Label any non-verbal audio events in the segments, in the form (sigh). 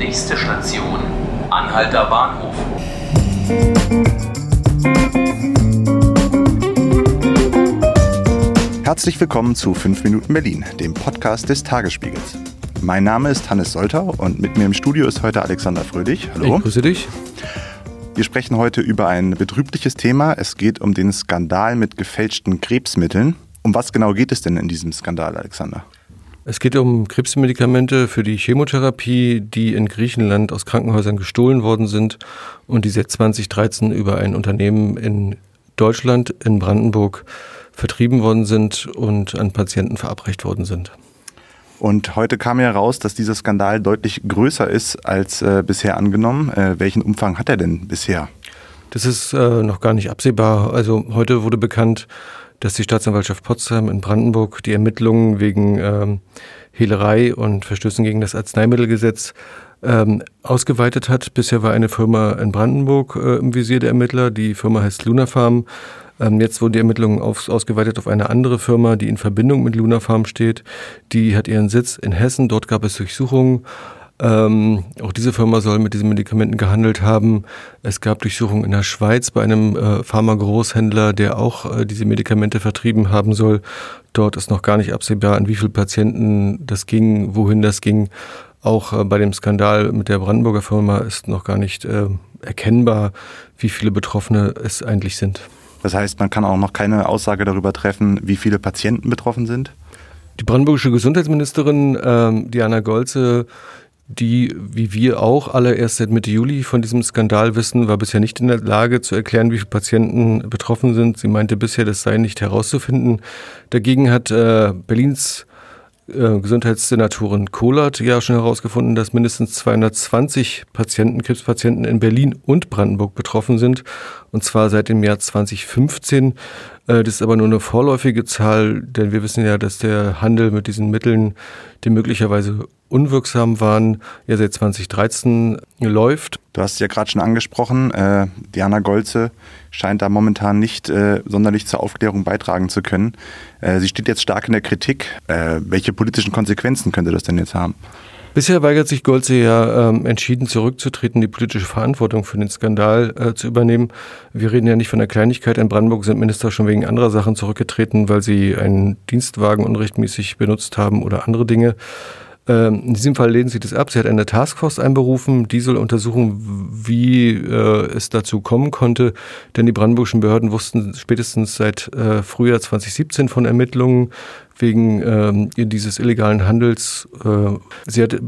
Nächste Station, Anhalter Bahnhof. Herzlich willkommen zu 5 Minuten Berlin, dem Podcast des Tagesspiegels. Mein Name ist Hannes Soltau und mit mir im Studio ist heute Alexander Fröhlich. Hallo. Ich grüße dich. Wir sprechen heute über ein betrübliches Thema. Es geht um den Skandal mit gefälschten Krebsmitteln. Um was genau geht es denn in diesem Skandal, Alexander? Es geht um Krebsmedikamente für die Chemotherapie, die in Griechenland aus Krankenhäusern gestohlen worden sind und die seit 2013 über ein Unternehmen in Deutschland, in Brandenburg, vertrieben worden sind und an Patienten verabreicht worden sind. Und heute kam ja raus, dass dieser Skandal deutlich größer ist als äh, bisher angenommen. Äh, welchen Umfang hat er denn bisher? Das ist äh, noch gar nicht absehbar. Also heute wurde bekannt, dass die Staatsanwaltschaft Potsdam in Brandenburg die Ermittlungen wegen ähm, Hehlerei und Verstößen gegen das Arzneimittelgesetz ähm, ausgeweitet hat. Bisher war eine Firma in Brandenburg äh, im Visier der Ermittler. Die Firma heißt Lunafarm. Ähm, jetzt wurden die Ermittlungen auf, ausgeweitet auf eine andere Firma, die in Verbindung mit Lunafarm steht. Die hat ihren Sitz in Hessen. Dort gab es Durchsuchungen. Ähm, auch diese Firma soll mit diesen Medikamenten gehandelt haben. Es gab Durchsuchungen in der Schweiz bei einem äh, Pharma-Großhändler, der auch äh, diese Medikamente vertrieben haben soll. Dort ist noch gar nicht absehbar, an wie viele Patienten das ging, wohin das ging. Auch äh, bei dem Skandal mit der Brandenburger Firma ist noch gar nicht äh, erkennbar, wie viele Betroffene es eigentlich sind. Das heißt, man kann auch noch keine Aussage darüber treffen, wie viele Patienten betroffen sind? Die brandenburgische Gesundheitsministerin ähm, Diana Golze die, wie wir auch alle erst seit Mitte Juli von diesem Skandal wissen, war bisher nicht in der Lage zu erklären, wie viele Patienten betroffen sind. Sie meinte bisher, das sei nicht herauszufinden. Dagegen hat äh, Berlins äh, Gesundheitssenatorin Kohlert ja schon herausgefunden, dass mindestens 220 Patienten, Krebspatienten in Berlin und Brandenburg betroffen sind. Und zwar seit dem Jahr 2015. Äh, das ist aber nur eine vorläufige Zahl, denn wir wissen ja, dass der Handel mit diesen Mitteln, die möglicherweise unwirksam waren, ja seit 2013 läuft. Du hast es ja gerade schon angesprochen, äh, Diana Golze scheint da momentan nicht äh, sonderlich zur Aufklärung beitragen zu können. Äh, sie steht jetzt stark in der Kritik. Äh, welche politischen Konsequenzen könnte das denn jetzt haben? Bisher weigert sich Golze ja ähm, entschieden zurückzutreten, die politische Verantwortung für den Skandal äh, zu übernehmen. Wir reden ja nicht von der Kleinigkeit. In Brandenburg sind Minister schon wegen anderer Sachen zurückgetreten, weil sie einen Dienstwagen unrechtmäßig benutzt haben oder andere Dinge. Ähm, in diesem Fall lehnen sie das ab. Sie hat eine Taskforce einberufen, die soll untersuchen, wie äh, es dazu kommen konnte. Denn die brandenburgischen Behörden wussten spätestens seit äh, Frühjahr 2017 von Ermittlungen wegen ähm, dieses illegalen Handels. Äh, sie hat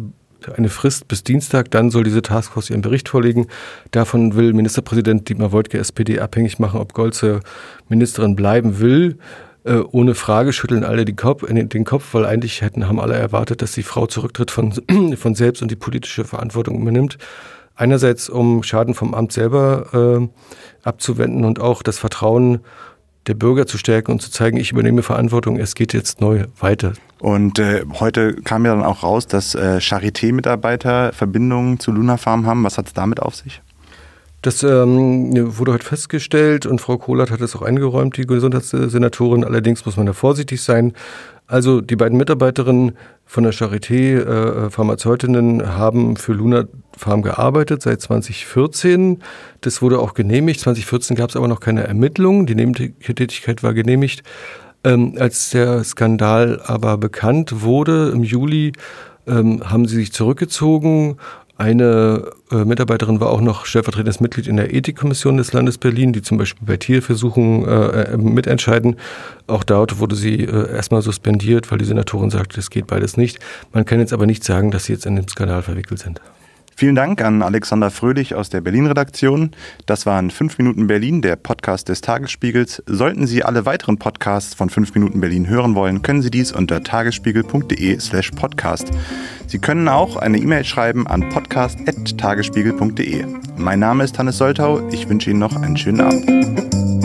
eine Frist bis Dienstag, dann soll diese Taskforce ihren Bericht vorlegen. Davon will Ministerpräsident Dietmar Woidke SPD abhängig machen, ob Golze Ministerin bleiben will. Äh, ohne Frage schütteln alle den Kopf, den Kopf, weil eigentlich hätten, haben alle erwartet, dass die Frau zurücktritt von, (clears throat) von selbst und die politische Verantwortung übernimmt. Einerseits, um Schaden vom Amt selber äh, abzuwenden und auch das Vertrauen der Bürger zu stärken und zu zeigen, ich übernehme Verantwortung, es geht jetzt neu weiter. Und äh, heute kam ja dann auch raus, dass äh, Charité-Mitarbeiter Verbindungen zu Luna Farm haben. Was hat es damit auf sich? Das ähm, wurde heute festgestellt und Frau Kohlert hat es auch eingeräumt, die Gesundheitssenatorin. Allerdings muss man da vorsichtig sein. Also die beiden Mitarbeiterinnen von der Charité, äh, Pharmazeutinnen, haben für Luna Farm gearbeitet seit 2014. Das wurde auch genehmigt. 2014 gab es aber noch keine Ermittlungen. Die Nebentätigkeit war genehmigt. Ähm, als der Skandal aber bekannt wurde im Juli, ähm, haben sie sich zurückgezogen eine äh, Mitarbeiterin war auch noch stellvertretendes Mitglied in der Ethikkommission des Landes Berlin, die zum Beispiel bei Tierversuchen äh, äh, mitentscheiden. Auch dort wurde sie äh, erstmal suspendiert, weil die Senatorin sagte, das geht beides nicht. Man kann jetzt aber nicht sagen, dass sie jetzt in den Skandal verwickelt sind. Vielen Dank an Alexander Fröhlich aus der Berlin-Redaktion. Das waren 5 Minuten Berlin, der Podcast des Tagesspiegels. Sollten Sie alle weiteren Podcasts von 5 Minuten Berlin hören wollen, können Sie dies unter tagesspiegel.de slash podcast. Sie können auch eine E-Mail schreiben an podcast.tagesspiegel.de. Mein Name ist Hannes Soltau. Ich wünsche Ihnen noch einen schönen Abend.